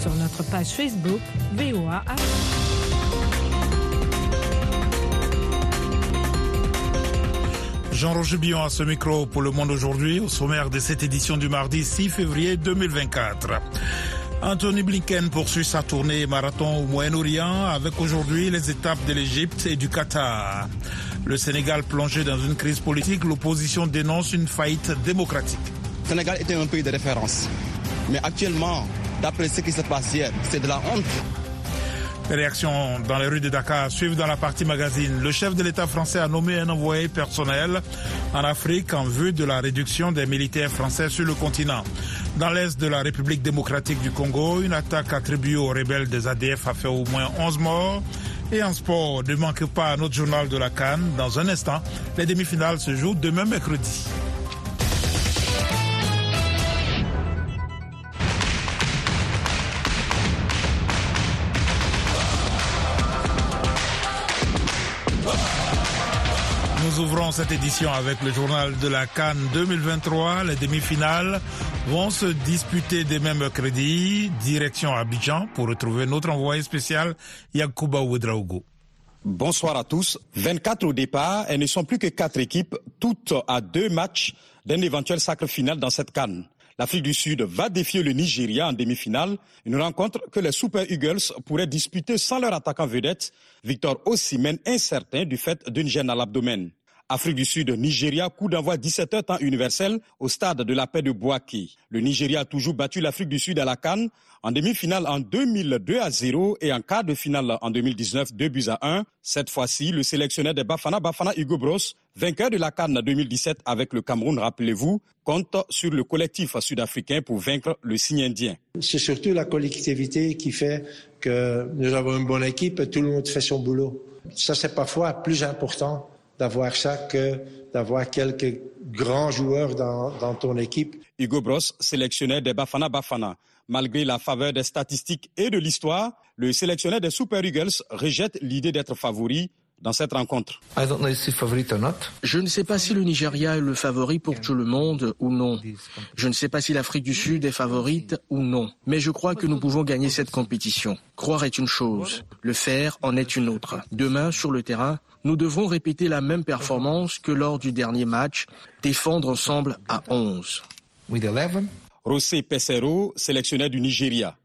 sur notre page Facebook VOA Jean-Roger Billon à ce micro pour Le Monde aujourd'hui, au sommaire de cette édition du mardi 6 février 2024. Anthony Blinken poursuit sa tournée marathon au Moyen-Orient avec aujourd'hui les étapes de l'Égypte et du Qatar. Le Sénégal plongé dans une crise politique, l'opposition dénonce une faillite démocratique. Le Sénégal était un pays de référence. Mais actuellement, d'après ce qui se passe hier, c'est de la honte. Les réactions dans les rues de Dakar suivent dans la partie magazine. Le chef de l'État français a nommé un envoyé personnel en Afrique en vue de la réduction des militaires français sur le continent. Dans l'est de la République démocratique du Congo, une attaque attribuée aux rebelles des ADF a fait au moins 11 morts. Et en sport, ne manque pas notre journal de la Cannes. Dans un instant, les demi-finales se jouent demain mercredi. Ouvrons cette édition avec le journal de la Cannes 2023. Les demi-finales vont se disputer demain mercredi. Direction Abidjan pour retrouver notre envoyé spécial Yakuba Ouedraogo. Bonsoir à tous. 24 au départ et ne sont plus que quatre équipes, toutes à deux matchs d'un éventuel sacre final dans cette Cannes. L'Afrique du Sud va défier le Nigeria en demi-finale, une rencontre que les Super Eagles pourraient disputer sans leur attaquant vedette, Victor Osimhen, incertain du fait d'une gêne à l'abdomen. Afrique du Sud, Nigeria, coup d'envoi 17h temps universel au stade de la paix de Boaké. Le Nigeria a toujours battu l'Afrique du Sud à la Cannes en demi-finale en 2002 à 0 et en quart de finale en 2019 2 buts à 1. Cette fois-ci, le sélectionneur des Bafana Bafana Hugo Bros, vainqueur de la Cannes 2017 avec le Cameroun, rappelez-vous, compte sur le collectif sud-africain pour vaincre le signe indien. C'est surtout la collectivité qui fait que nous avons une bonne équipe et tout le monde fait son boulot. Ça, c'est parfois plus important d'avoir ça que d'avoir quelques grands joueurs dans, dans, ton équipe. Hugo Bros, sélectionneur des Bafana Bafana. Malgré la faveur des statistiques et de l'histoire, le sélectionneur des Super Eagles rejette l'idée d'être favori dans cette rencontre. Je ne sais pas si le Nigeria est le favori pour tout le monde ou non. Je ne sais pas si l'Afrique du Sud est favorite ou non. Mais je crois que nous pouvons gagner cette compétition. Croire est une chose, le faire en est une autre. Demain, sur le terrain, nous devrons répéter la même performance que lors du dernier match, défendre ensemble à 11. José Pesero, sélectionneur du Nigeria.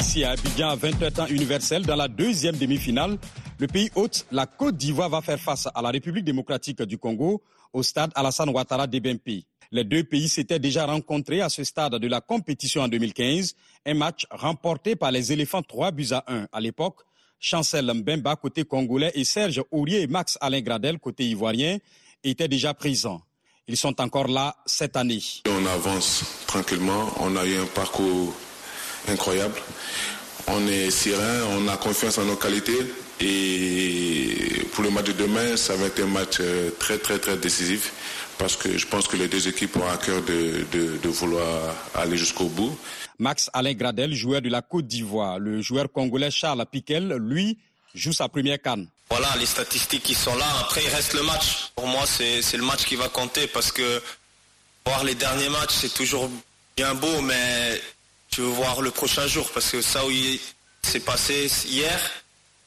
Ici à Abidjan, à 20h temps universel, dans la deuxième demi-finale, le pays hôte, la Côte d'Ivoire, va faire face à la République démocratique du Congo au stade Alassane Ouattara d'Ebempi. Les deux pays s'étaient déjà rencontrés à ce stade de la compétition en 2015, un match remporté par les éléphants 3 buts à 1 à l'époque. Chancel Mbemba côté congolais et Serge Aurier et Max Alain Gradel côté ivoirien étaient déjà présents. Ils sont encore là cette année. On avance tranquillement, on a eu un parcours incroyable. On est serein, on a confiance en nos qualités et pour le match de demain, ça va être un match très très très décisif parce que je pense que les deux équipes ont à cœur de, de, de vouloir aller jusqu'au bout. Max Alain Gradel, joueur de la Côte d'Ivoire, le joueur congolais Charles Piquel, lui, joue sa première canne. Voilà, les statistiques qui sont là. Après, il reste le match. Pour moi, c'est le match qui va compter parce que voir les derniers matchs, c'est toujours bien beau, mais je veux voir le prochain jour parce que ça où c'est passé hier,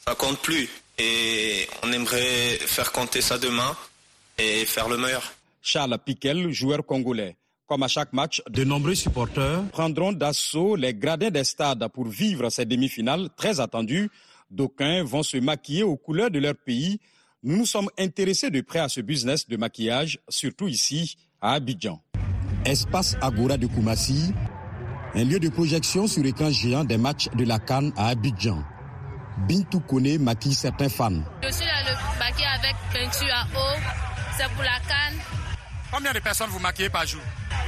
ça compte plus. Et on aimerait faire compter ça demain et faire le meilleur. Charles Piquel, joueur congolais. Comme à chaque match, de nombreux supporters prendront d'assaut les gradins des stades pour vivre ces demi-finales très attendues. D'aucuns vont se maquiller aux couleurs de leur pays. Nous nous sommes intéressés de près à ce business de maquillage, surtout ici, à Abidjan. Espace Agora de Koumassi, un lieu de projection sur écran géant des matchs de la Cannes à Abidjan. Bintou Kone maquille certains fans. Je suis là le maquillé avec peinture à eau. C'est pour la Cannes. Combien de personnes vous maquillez par jour?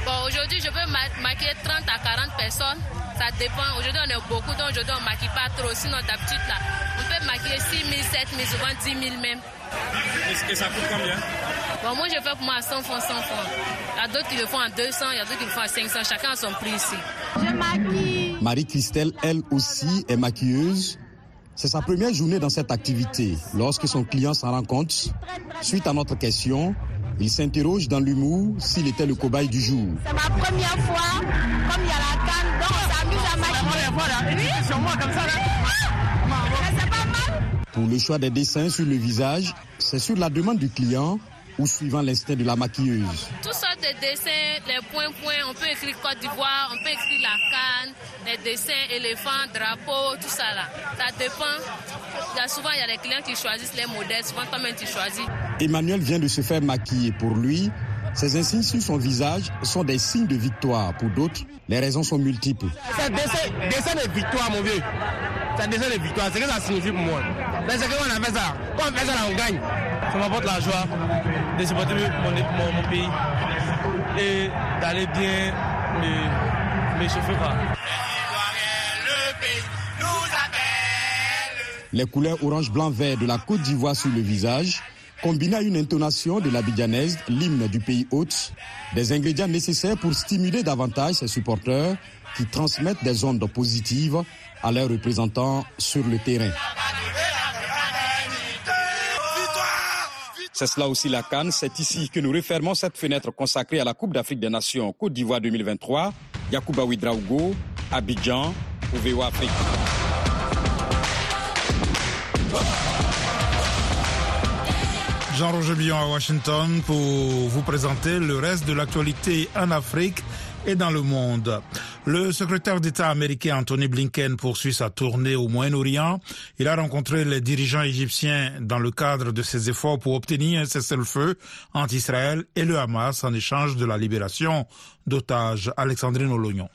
Bon, aujourd'hui, je peux ma maquiller 30 à 40 personnes. Ça dépend. Aujourd'hui, on est beaucoup, donc aujourd'hui, on ne maquille pas trop. Sinon, d'habitude, là, on peut maquiller 6 000, 7 000, souvent 10 000 même. Et ça coûte combien? Bon, moi, je fais pour moi à 100 francs, 100 francs. Il y a d'autres qui le font à 200, il y a d'autres qui le font à 500. Chacun a son prix ici. Je maquille. Marie-Christelle, elle aussi, est maquilleuse. C'est sa première journée dans cette activité. Lorsque son client s'en rend compte, suite à notre question, Il s'interroge dans l'humour s'il était le cobaye du jour. C'est ma première fois, comme il y a la canne, donc on s'amuse à maquiller. Oui. sur moi comme ça là. Ah, c'est pas mal. Pour le choix des dessins sur le visage, c'est sur la demande du client ou suivant l'instinct de la maquilleuse. Toutes sortes de dessins, les points-points, on peut écrire Côte d'Ivoire, on peut écrire la canne, les dessins, éléphants, drapeaux, tout ça là. Ça dépend. Il y a souvent, il y a les clients qui choisissent les modèles, souvent toi-même tu choisis. Emmanuel vient de se faire maquiller. Pour lui, ces insignes sur son visage sont des signes de victoire. Pour d'autres, les raisons sont multiples. C'est dessin, dessin de victoire, mon vieux. C'est dessin de victoire. C'est ce que ça signifie pour moi. C'est qu'on a fait ça. Quand on fait ça, là, on gagne. Ça m'apporte la joie de supporter mon, mon, pays et d'aller bien me, chauffer. Quoi. Les couleurs orange, blanc, vert de la Côte d'Ivoire sur le visage, combinées à une intonation de l'abidjanaise, l'hymne du pays hôte, des ingrédients nécessaires pour stimuler davantage ses supporters qui transmettent des ondes positives à leurs représentants sur le terrain. C'est cela aussi la Cannes. C'est ici que nous refermons cette fenêtre consacrée à la Coupe d'Afrique des Nations Côte d'Ivoire 2023. Yacouba Ouidraougo, Abidjan, OVO Afrique. Jean-Roger Billon à Washington pour vous présenter le reste de l'actualité en Afrique et dans le monde. Le secrétaire d'État américain Anthony Blinken poursuit sa tournée au Moyen-Orient. Il a rencontré les dirigeants égyptiens dans le cadre de ses efforts pour obtenir un cessez-le-feu entre Israël et le Hamas en échange de la libération d'otages. Alexandrine Olognon.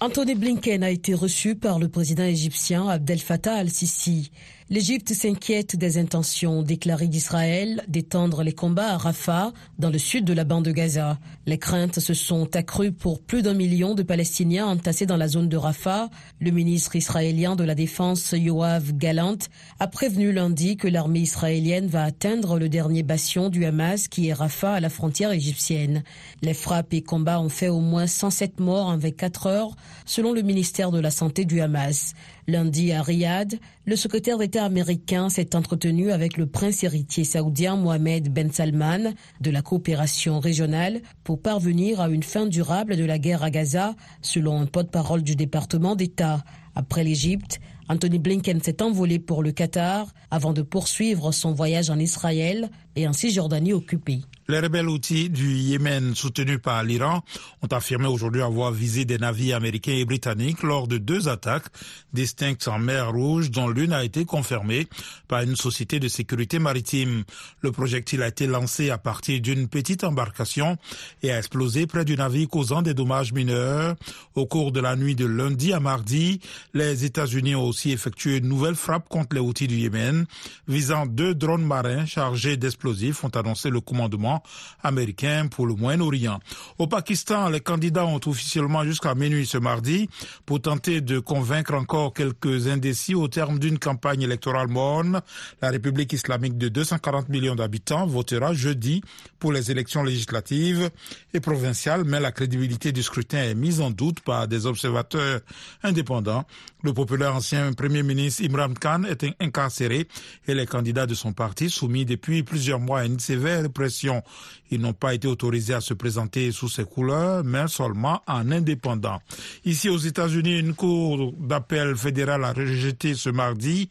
Anthony Blinken a été reçu par le président égyptien Abdel Fattah al-Sisi. L'Égypte s'inquiète des intentions déclarées d'Israël d'étendre les combats à Rafah, dans le sud de la bande de Gaza. Les craintes se sont accrues pour plus d'un million de Palestiniens entassés dans la zone de Rafah. Le ministre israélien de la Défense, Yoav Galant, a prévenu lundi que l'armée israélienne va atteindre le dernier bastion du Hamas qui est Rafah à la frontière égyptienne. Les frappes et combats ont fait au moins 107 morts en 24 heures, selon le ministère de la Santé du Hamas. Lundi à Riyad, le secrétaire d'État américain s'est entretenu avec le prince héritier saoudien Mohamed Ben Salman de la coopération régionale pour parvenir à une fin durable de la guerre à Gaza, selon un porte-parole du département d'État. Après l'Égypte, Anthony Blinken s'est envolé pour le Qatar avant de poursuivre son voyage en Israël et en Cisjordanie occupée. Les rebelles outils du Yémen soutenus par l'Iran ont affirmé aujourd'hui avoir visé des navires américains et britanniques lors de deux attaques distinctes en mer Rouge dont l'une a été confirmée par une société de sécurité maritime. Le projectile a été lancé à partir d'une petite embarcation et a explosé près du navire causant des dommages mineurs. Au cours de la nuit de lundi à mardi, les États-Unis ont aussi effectué une nouvelle frappe contre les outils du Yémen visant deux drones marins chargés d'explosifs ont annoncé le commandement américain pour le Moyen-Orient. Au Pakistan, les candidats ont officiellement jusqu'à minuit ce mardi pour tenter de convaincre encore quelques indécis au terme d'une campagne électorale morne. La République islamique de 240 millions d'habitants votera jeudi pour les élections législatives et provinciales, mais la crédibilité du scrutin est mise en doute par des observateurs indépendants. Le populaire ancien Premier ministre Imran Khan est incarcéré et les candidats de son parti soumis depuis plusieurs mois à une sévère répression. Ils n'ont pas été autorisés à se présenter sous ces couleurs, mais seulement en indépendant. Ici aux États-Unis, une cour d'appel fédérale a rejeté ce mardi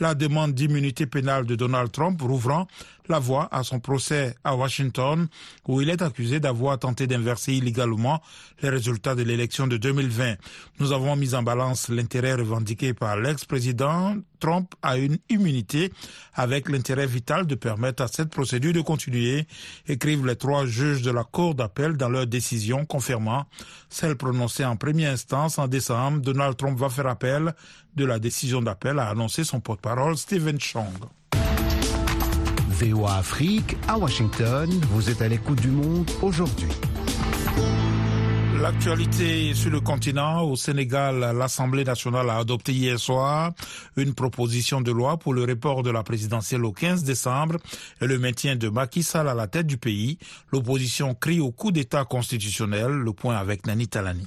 la demande d'immunité pénale de Donald Trump, rouvrant la voie à son procès à Washington, où il est accusé d'avoir tenté d'inverser illégalement les résultats de l'élection de 2020. Nous avons mis en balance l'intérêt revendiqué par l'ex-président Trump à une immunité avec l'intérêt vital de permettre à cette procédure de continuer, écrivent les trois juges de la Cour d'appel dans leur décision confirmant celle prononcée en première instance en décembre. Donald Trump va faire appel de la décision d'appel, a annoncé son porte-parole Stephen Chong. VOA Afrique à Washington, vous êtes à l'écoute du monde aujourd'hui. L'actualité sur le continent, au Sénégal, l'Assemblée nationale a adopté hier soir une proposition de loi pour le report de la présidentielle au 15 décembre et le maintien de Macky Sall à la tête du pays. L'opposition crie au coup d'État constitutionnel. Le point avec Nani Talani.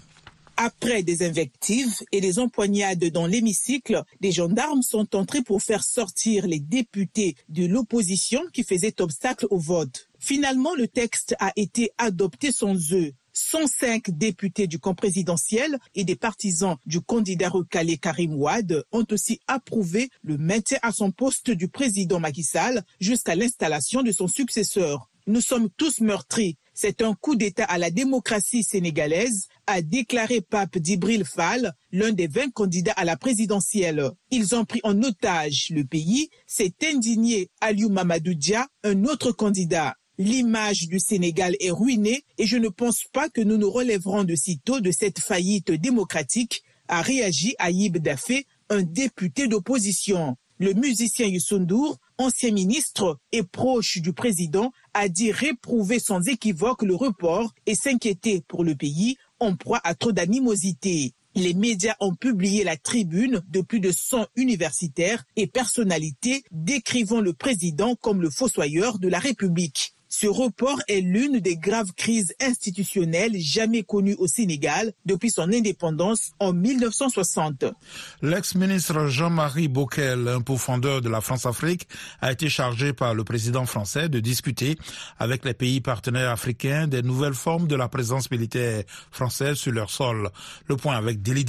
Après des invectives et des empoignades dans l'hémicycle, des gendarmes sont entrés pour faire sortir les députés de l'opposition qui faisaient obstacle au vote. Finalement, le texte a été adopté sans eux. 105 députés du camp présidentiel et des partisans du candidat recalé Karim Ouad ont aussi approuvé le maintien à son poste du président Macky Sall jusqu'à l'installation de son successeur. Nous sommes tous meurtris. C'est un coup d'État à la démocratie sénégalaise, a déclaré Pape Dibril Fall, l'un des 20 candidats à la présidentielle. Ils ont pris en otage le pays, s'est indigné Aliou Mamadou Dia, un autre candidat. L'image du Sénégal est ruinée et je ne pense pas que nous nous relèverons de sitôt de cette faillite démocratique, a réagi Aïb Dafé, un député d'opposition. Le musicien Youssoundour, ancien ministre et proche du président, a dit réprouver sans équivoque le report et s'inquiéter pour le pays en proie à trop d'animosité. Les médias ont publié la tribune de plus de 100 universitaires et personnalités décrivant le président comme le fossoyeur de la République. Ce report est l'une des graves crises institutionnelles jamais connues au Sénégal depuis son indépendance en 1960. L'ex-ministre Jean-Marie Bockel, un pourfendeur de la France-Afrique, a été chargé par le président français de discuter avec les pays partenaires africains des nouvelles formes de la présence militaire française sur leur sol. Le point avec Deli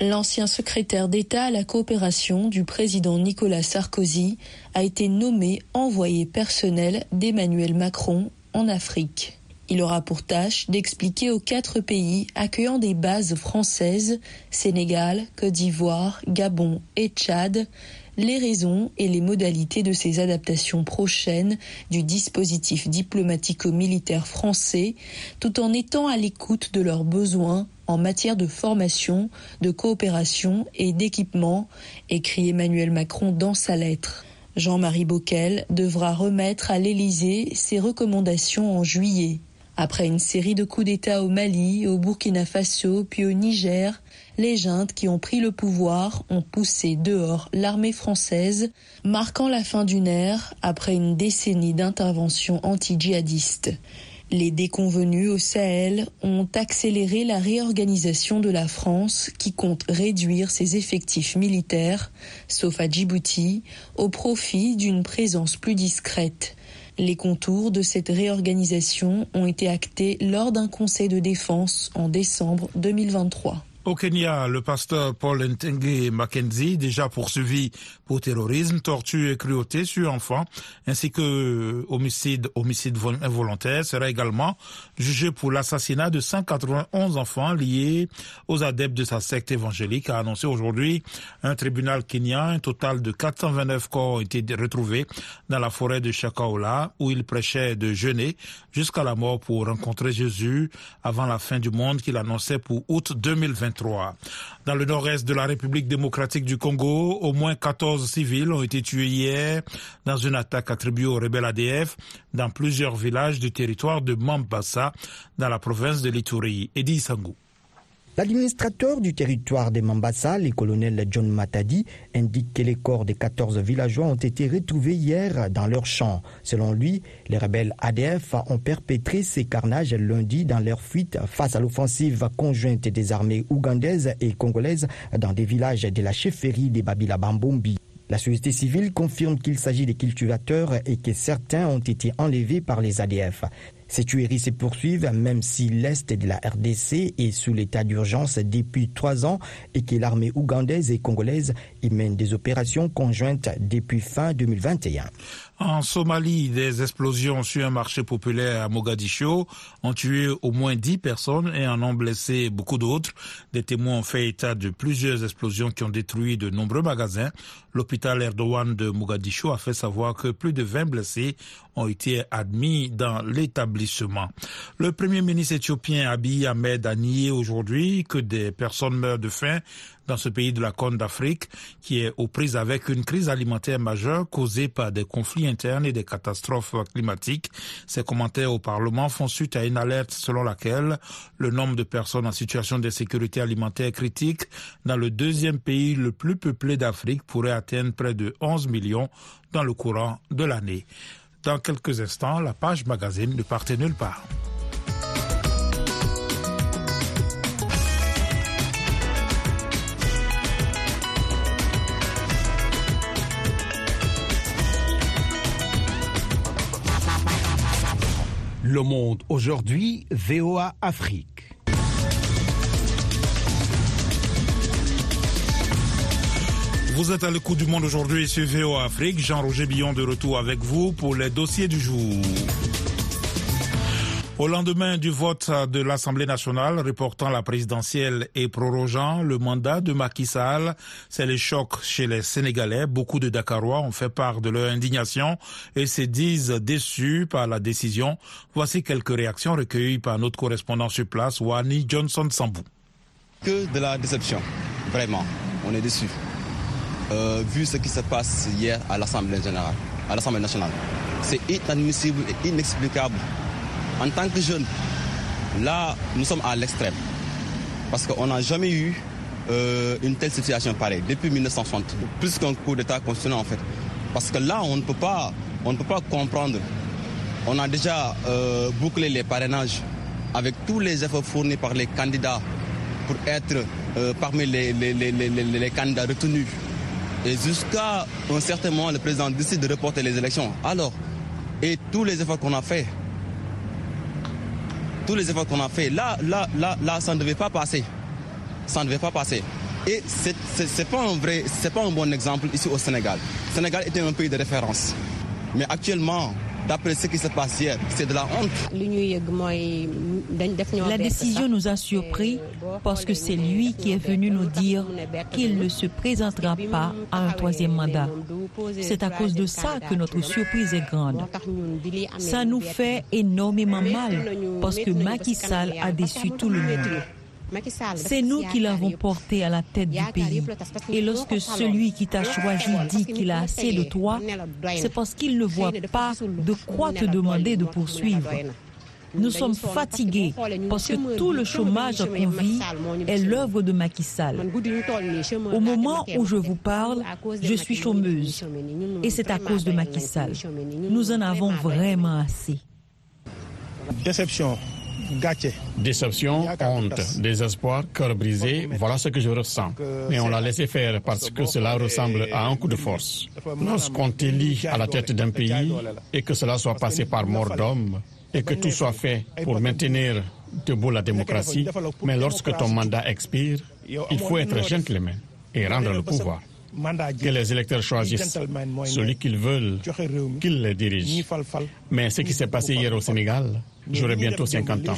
L'ancien secrétaire d'État à la coopération du président Nicolas Sarkozy a été nommé envoyé personnel d'Emmanuel Macron en Afrique. Il aura pour tâche d'expliquer aux quatre pays accueillant des bases françaises, Sénégal, Côte d'Ivoire, Gabon et Tchad, les raisons et les modalités de ces adaptations prochaines du dispositif diplomatico-militaire français, tout en étant à l'écoute de leurs besoins en matière de formation, de coopération et d'équipement, écrit Emmanuel Macron dans sa lettre. Jean-Marie Bockel devra remettre à l'Élysée ses recommandations en juillet. Après une série de coups d'État au Mali, au Burkina Faso, puis au Niger, les juntes qui ont pris le pouvoir ont poussé dehors l'armée française, marquant la fin d'une ère après une décennie d'intervention anti-djihadiste. Les déconvenus au Sahel ont accéléré la réorganisation de la France qui compte réduire ses effectifs militaires, sauf à Djibouti, au profit d'une présence plus discrète. Les contours de cette réorganisation ont été actés lors d'un conseil de défense en décembre 2023. Au Kenya, le pasteur Paul Ntenge Mackenzie, déjà poursuivi pour terrorisme, torture et cruauté sur enfants, ainsi que homicide, homicide involontaire, sera également jugé pour l'assassinat de 191 enfants liés aux adeptes de sa secte évangélique, a annoncé aujourd'hui un tribunal kenyan. Un total de 429 corps ont été retrouvés dans la forêt de Chakaola, où il prêchait de jeûner jusqu'à la mort pour rencontrer Jésus avant la fin du monde qu'il annonçait pour août 2020. Dans le nord-est de la République démocratique du Congo, au moins 14 civils ont été tués hier dans une attaque attribuée au rebelle ADF dans plusieurs villages du territoire de Mambasa, dans la province de l'Ituri. Edi Sangou. L'administrateur du territoire de Mambasa, le colonel John Matadi, indique que les corps des 14 villageois ont été retrouvés hier dans leur champ. Selon lui, les rebelles ADF ont perpétré ces carnages lundi dans leur fuite face à l'offensive conjointe des armées ougandaises et congolaises dans des villages de la chefferie des Babila Bambombi. La société civile confirme qu'il s'agit de cultivateurs et que certains ont été enlevés par les ADF. Ces tueries se poursuivent même si l'Est de la RDC est sous l'état d'urgence depuis trois ans et que l'armée ougandaise et congolaise y mène des opérations conjointes depuis fin 2021. En Somalie, des explosions sur un marché populaire à Mogadiscio ont tué au moins 10 personnes et en ont blessé beaucoup d'autres. Des témoins ont fait état de plusieurs explosions qui ont détruit de nombreux magasins. L'hôpital Erdogan de Mogadiscio a fait savoir que plus de 20 blessés ont été admis dans l'établissement. Le premier ministre éthiopien Abiy Ahmed a nié aujourd'hui que des personnes meurent de faim dans ce pays de la Corne d'Afrique qui est aux prises avec une crise alimentaire majeure causée par des conflits internes et des catastrophes climatiques. Ces commentaires au Parlement font suite à une alerte selon laquelle le nombre de personnes en situation d'insécurité alimentaire critique dans le deuxième pays le plus peuplé d'Afrique pourrait atteindre près de 11 millions dans le courant de l'année. Dans quelques instants, la page magazine ne partait nulle part. Le Monde aujourd'hui, VOA Afrique. Vous êtes à l'écoute du monde aujourd'hui sur VOA Afrique. Jean-Roger Billon de retour avec vous pour les dossiers du jour. Au lendemain du vote de l'Assemblée nationale reportant la présidentielle et prorogeant le mandat de Macky Sall, c'est le choc chez les Sénégalais. Beaucoup de Dakarois ont fait part de leur indignation et se disent déçus par la décision. Voici quelques réactions recueillies par notre correspondant sur place, Wani Johnson Sambou. Que de la déception, vraiment, on est déçus. Euh, vu ce qui se passe hier à l'Assemblée générale, à l'Assemblée nationale, c'est inadmissible et inexplicable en tant que jeune, là, nous sommes à l'extrême. Parce qu'on n'a jamais eu euh, une telle situation pareille depuis 1960, plus qu'un coup d'État constitutionnel en fait. Parce que là, on ne peut pas, comprendre. On a déjà euh, bouclé les parrainages avec tous les efforts fournis par les candidats pour être euh, parmi les, candidats retenus. Et jusqu'à un certain moment, le président décide de reporter les élections. Alors, et tous les efforts qu'on a faits, tous les efforts qu'on a fait, là, là, là, là, ça ne devait pas passer. Ça ne devait pas passer. Et c'est pas un vrai, c'est pas un bon exemple ici au Sénégal. Sénégal était un pays de référence. Mais actuellement, d'après ce qui se passe hier, c'est de la honte. La décision nous a surpris parce que c'est lui qui est venu nous dire qu'il ne se présentera pas à un troisième mandat. C'est à cause de ça que notre surprise est grande. Ça nous fait énormément mal parce que Macky Sall a déçu tout le monde. C'est nous qui l'avons porté à la tête du pays. Et lorsque celui qui t'a choisi dit qu'il a assez de toi, c'est parce qu'il ne voit pas de quoi te demander de poursuivre. Nous sommes fatigués parce que tout le chômage qu'on vit est l'œuvre de Macky Sall. Au moment où je vous parle, je suis chômeuse. et c'est à cause de Macky Sall. Nous en avons vraiment assez. Déception Déception, honte, désespoir, cœur brisé, voilà ce que je ressens. Mais on l'a laissé faire parce que cela ressemble à un coup de force. Lorsqu'on t'élit à la tête d'un pays et que cela soit passé par mort d'homme et que tout soit fait pour maintenir debout la démocratie, mais lorsque ton mandat expire, il faut être gentleman et rendre le pouvoir. Que les électeurs choisissent celui qu'ils veulent qu'ils les dirigent. Mais ce qui s'est passé hier au Sénégal, j'aurai bientôt 50 ans.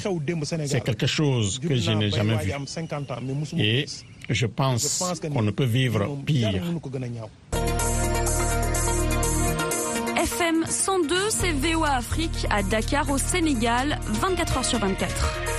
C'est quelque chose que je n'ai jamais vu. Et je pense qu'on ne peut vivre pire. FM 102, c'est VOA Afrique à Dakar au Sénégal, 24 heures sur 24.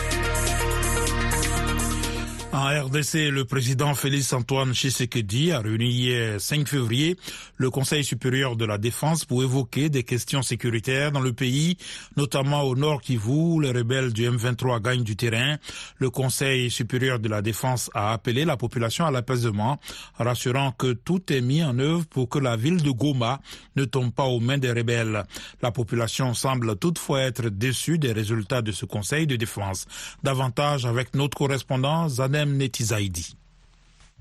En RDC, le président Félix Antoine Tshisekedi a réuni hier 5 février le Conseil supérieur de la défense pour évoquer des questions sécuritaires dans le pays, notamment au nord Kivu où les rebelles du M23 gagnent du terrain. Le Conseil supérieur de la défense a appelé la population à l'apaisement, rassurant que tout est mis en œuvre pour que la ville de Goma ne tombe pas aux mains des rebelles. La population semble toutefois être déçue des résultats de ce Conseil de défense. Davantage avec notre correspondant Zanem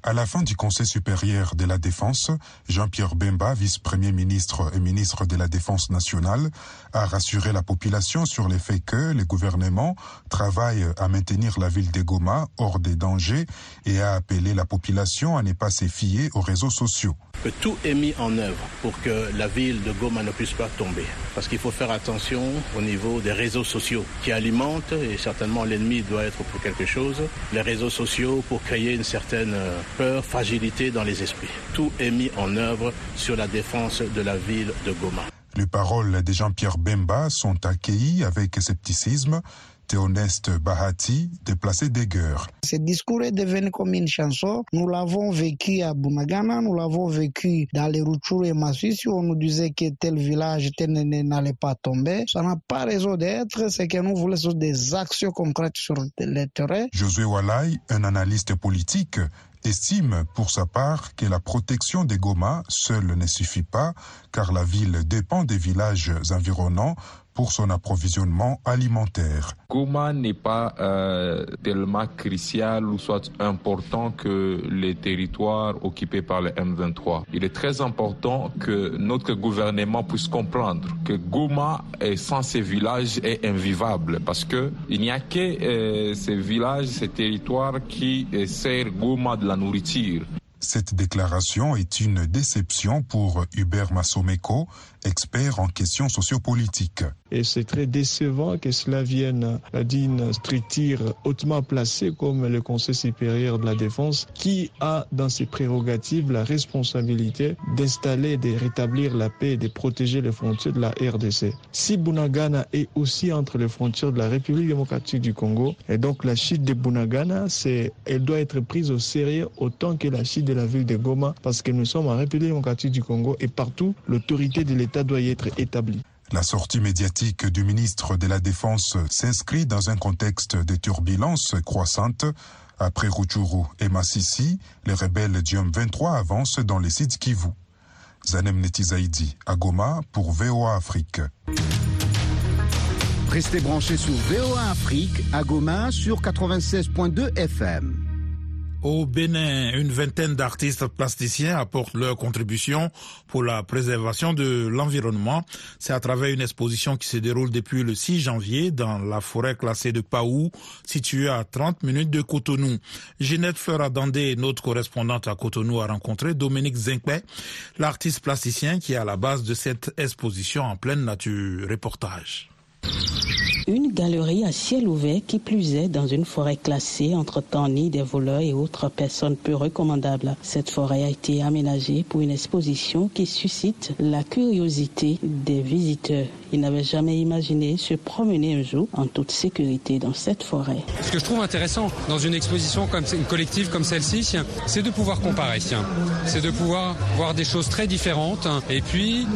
à la fin du Conseil supérieur de la Défense, Jean-Pierre Bemba, vice-premier ministre et ministre de la Défense nationale, a rassuré la population sur le fait que le gouvernement travaille à maintenir la ville de Goma hors des dangers et a appelé la population à ne pas se fier aux réseaux sociaux que tout est mis en œuvre pour que la ville de Goma ne puisse pas tomber. Parce qu'il faut faire attention au niveau des réseaux sociaux qui alimentent, et certainement l'ennemi doit être pour quelque chose, les réseaux sociaux pour créer une certaine peur, fragilité dans les esprits. Tout est mis en œuvre sur la défense de la ville de Goma. Les paroles de Jean-Pierre Bemba sont accueillies avec scepticisme Théoneste Bahati, déplacé d'Eger. Ce discours est devenu comme une chanson. Nous l'avons vécu à Bunagana, nous l'avons vécu dans les Rutshuru et Masisi, où on nous disait que tel village tel n'allait pas tomber. Ça n'a pas raison d'être, c'est que nous voulons des actions concrètes sur le terrain. Josué Walai, un analyste politique, estime pour sa part que la protection des Goma seule ne suffit pas car la ville dépend des villages environnants pour son approvisionnement alimentaire. Goma n'est pas euh, tellement crucial ou soit important que les territoires occupés par le M23. Il est très important que notre gouvernement puisse comprendre que Goma est sans ces villages est invivable parce que il n'y a que euh, ces villages, ces territoires qui euh, servent Goma de la nourriture. Cette déclaration est une déception pour Hubert Massomeko, expert en questions sociopolitiques. Et c'est très décevant que cela vienne d'une structure hautement placée comme le Conseil supérieur de la défense, qui a dans ses prérogatives la responsabilité d'installer, de rétablir la paix et de protéger les frontières de la RDC. Si Bunagana est aussi entre les frontières de la République démocratique du Congo, et donc la chute de Bunagana, elle doit être prise au sérieux autant que la chute de la ville de Goma, parce que nous sommes en République démocratique du Congo et partout, l'autorité de l'État doit y être établie. La sortie médiatique du ministre de la Défense s'inscrit dans un contexte de turbulences croissantes. Après Rutshuru et Massissi, les rebelles du M23 avancent dans les sites Kivu. Zanem Netizaidi, à Goma, pour VOA Afrique. Restez branchés sur VOA Afrique, à Goma, sur 96.2 FM. Au Bénin, une vingtaine d'artistes plasticiens apportent leur contribution pour la préservation de l'environnement. C'est à travers une exposition qui se déroule depuis le 6 janvier dans la forêt classée de Paou, située à 30 minutes de Cotonou. Ginette Fleur Dandé, notre correspondante à Cotonou, a rencontré Dominique Zinkpe, l'artiste plasticien qui est à la base de cette exposition en pleine nature. Reportage. Une galerie à ciel ouvert qui plus est dans une forêt classée entre temps des voleurs et autres personnes peu recommandables. Cette forêt a été aménagée pour une exposition qui suscite la curiosité des visiteurs. Ils n'avaient jamais imaginé se promener un jour en toute sécurité dans cette forêt. Ce que je trouve intéressant dans une exposition comme une collective comme celle-ci, c'est de pouvoir comparer. C'est de pouvoir voir des choses très différentes. Et puis,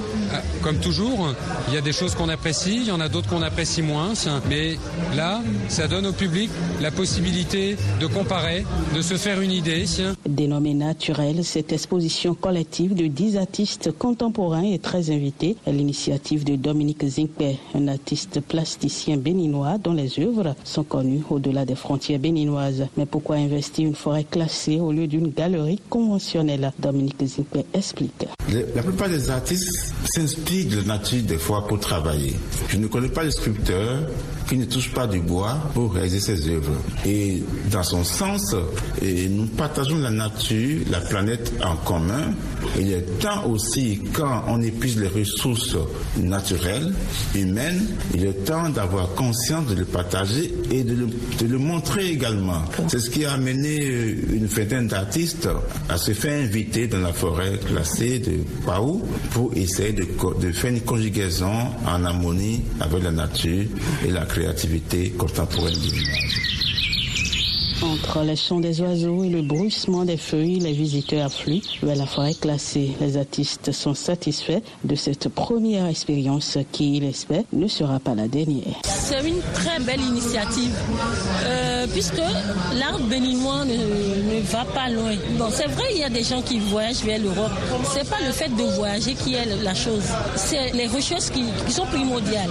comme toujours, il y a des choses qu'on apprécie, il y en a d'autres qu'on apprécie moins. Mais là, ça donne au public la possibilité de comparer, de se faire une idée. Dénommée naturelle, cette exposition collective de 10 artistes contemporains est très invitée à l'initiative de Dominique Zinkpe, un artiste plasticien béninois dont les œuvres sont connues au-delà des frontières béninoises. Mais pourquoi investir une forêt classée au lieu d'une galerie conventionnelle? Dominique Zinkpe explique. La plupart des artistes s'inspirent de la nature des fois pour travailler. Je ne connais pas de sculpteur qui ne touche pas du bois pour réaliser ses œuvres. Et dans son sens, nous partageons la nature, la planète en commun. Il est temps aussi, quand on épuise les ressources naturelles, humaines, il est temps d'avoir conscience de le partager et de le, montrer également. C'est ce qui a amené une vingtaine d'artistes à se faire inviter dans la forêt classée de Paou pour essayer de, de faire une conjugaison en harmonie avec la nature et la créativité contemporaine du village. Entre les chants des oiseaux et le bruissement des feuilles, les visiteurs affluent vers la forêt classée. Les artistes sont satisfaits de cette première expérience qui, ils espèrent, ne sera pas la dernière. C'est une très belle initiative euh, puisque l'art béninois ne, va pas loin. Bon, c'est vrai, il y a des gens qui voyagent vers l'Europe. C'est pas le fait de voyager qui est la chose. C'est les recherches qui, qui, sont primordiales.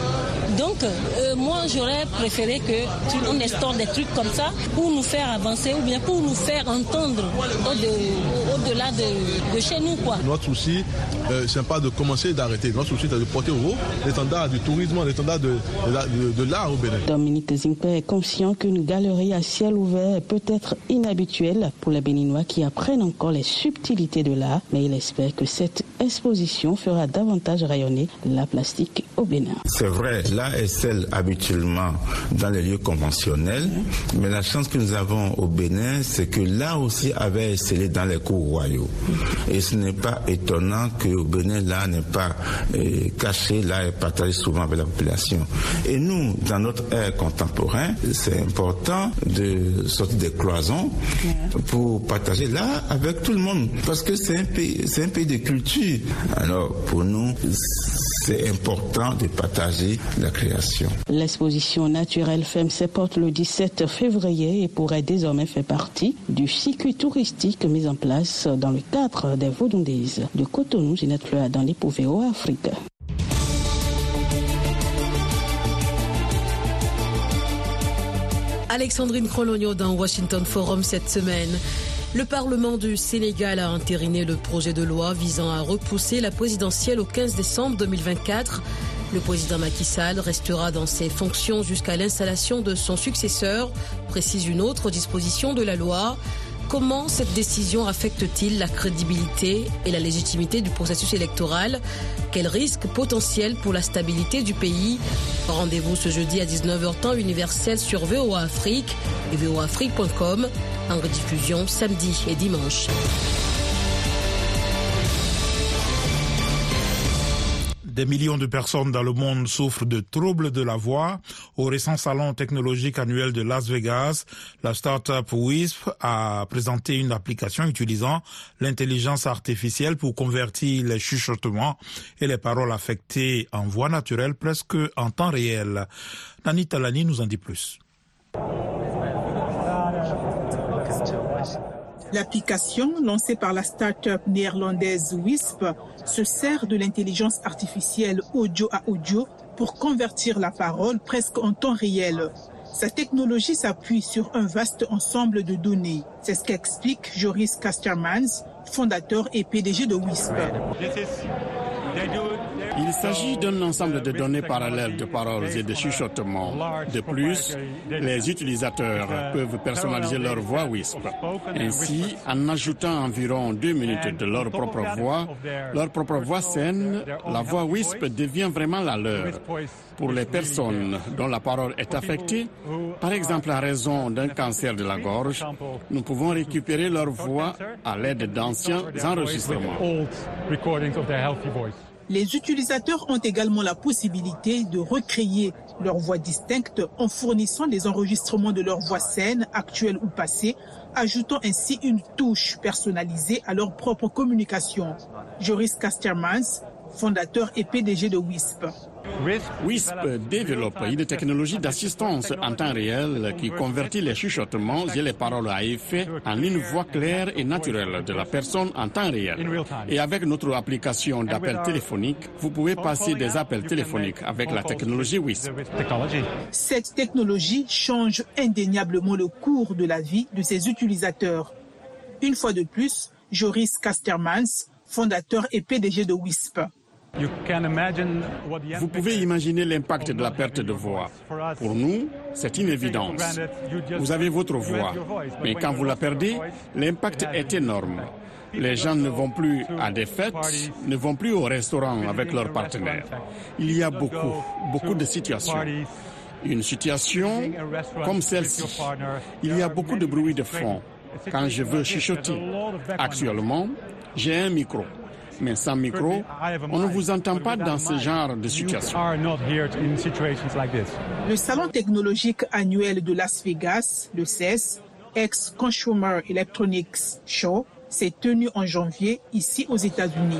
Donc, euh, moi, j'aurais préféré que on instaure des trucs comme ça pour nous faire avancer ou bien pour nous faire entendre au-delà de, de, chez nous. Quoi. Notre souci, euh, c'est pas de commencer et d'arrêter. Notre souci, c'est de porter haut l'étendard du tourisme, l'étendard de, de, de l'art au Bénin. Dominique Zimpe est conscient qu'une galerie à ciel ouvert peut être inhabituelle pour les Béninois qui apprennent encore les subtilités de l'art, mais il espère que cette exposition fera davantage rayonner la plastique au Bénin. C'est vrai, là est celle habituellement dans les lieux conventionnels, mais la chance que nous avons au Bénin, c'est que là aussi avait scellé dans les cours royaux. Et ce n'est pas étonnant qu'au Bénin, là n'est pas euh, caché, là est partagé souvent avec la population. Et nous, dans notre ère contemporain, c'est important de sortir des cloisons pour partager là avec tout le monde. Parce que c'est un pays, c'est un pays de culture. Alors, pour nous, c'est important de partager la création. L'exposition naturelle ferme ses portes le 17 février et pourrait Désormais fait partie du circuit touristique mis en place dans le cadre des Vaudondaises de Cotonou, Ginette Fleur, dans l'Épouvéo Afrique. Alexandrine Crologno dans Washington Forum cette semaine. Le Parlement du Sénégal a entériné le projet de loi visant à repousser la présidentielle au 15 décembre 2024. Le président Macky Sall restera dans ses fonctions jusqu'à l'installation de son successeur, précise une autre disposition de la loi. Comment cette décision affecte-t-il la crédibilité et la légitimité du processus électoral? Quel risque potentiel pour la stabilité du pays? Rendez-vous ce jeudi à 19h temps universel sur VOA Afrique et voaafrique.com en rediffusion samedi et dimanche. Des millions de personnes dans le monde souffrent de troubles de la voix. Au récent salon technologique annuel de Las Vegas, la start-up WISP a présenté une application utilisant l'intelligence artificielle pour convertir les chuchotements et les paroles affectées en voix naturelle presque en temps réel. Nani Talani nous en dit plus. L'application lancée par la start-up néerlandaise WISP se sert de l'intelligence artificielle audio à audio pour convertir la parole presque en temps réel. Sa technologie s'appuie sur un vaste ensemble de données. C'est ce qu'explique Joris Castermans, fondateur et PDG de WISP. Il s'agit d'un ensemble de données parallèles de paroles et de chuchotements. De plus, les utilisateurs peuvent personnaliser leur voix WISP. Ainsi, en ajoutant environ deux minutes de leur propre voix, leur propre voix saine, la voix WISP devient vraiment la leur. Pour les personnes dont la parole est affectée, par exemple à raison d'un cancer de la gorge, nous pouvons récupérer leur voix à l'aide d'anciens enregistrements. Les utilisateurs ont également la possibilité de recréer leur voix distincte en fournissant des enregistrements de leur voix saine, actuelle ou passée, ajoutant ainsi une touche personnalisée à leur propre communication. Joris Castermans, fondateur et PDG de WISP. WISP développe une technologie d'assistance en temps réel qui convertit les chuchotements et les paroles à effet en une voix claire et naturelle de la personne en temps réel. Et avec notre application d'appel téléphonique, vous pouvez passer des appels téléphoniques avec la technologie WISP. Cette technologie change indéniablement le cours de la vie de ses utilisateurs. Une fois de plus, Joris Castermans, fondateur et PDG de WISP. Vous pouvez imaginer l'impact de la perte de voix. Pour nous, c'est une évidence. Vous avez votre voix, mais quand vous la perdez, l'impact est énorme. Les gens ne vont plus à des fêtes, ne vont plus au restaurant avec leurs partenaires. Il y a beaucoup, beaucoup de situations. Une situation comme celle-ci. Il y a beaucoup de bruit de fond quand je veux chuchoter. Actuellement, j'ai un micro. Mais sans micro, on ne vous entend pas dans ce genre de situation. Le salon technologique annuel de Las Vegas, le CES, ex-Consumer Electronics Show, s'est tenu en janvier ici aux États-Unis.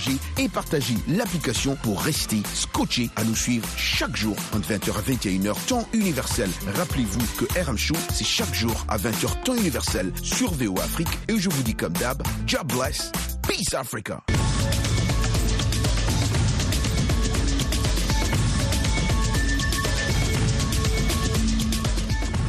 et partagez l'application pour rester scotché à nous suivre chaque jour entre 20h à 21h temps universel. Rappelez-vous que RM Show, c'est chaque jour à 20h temps universel sur VO Afrique et je vous dis comme d'hab, job bless, peace Africa.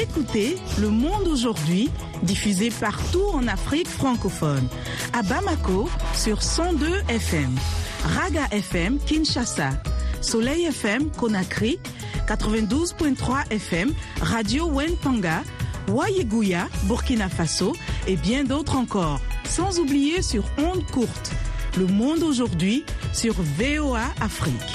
Écoutez Le Monde aujourd'hui, diffusé partout en Afrique francophone. À Bamako sur 102 FM, Raga FM Kinshasa, Soleil FM Conakry, 92.3 FM, Radio Wenpanga, Wayeguya, Burkina Faso et bien d'autres encore. Sans oublier sur ondes courtes. Le monde aujourd'hui sur VOA Afrique.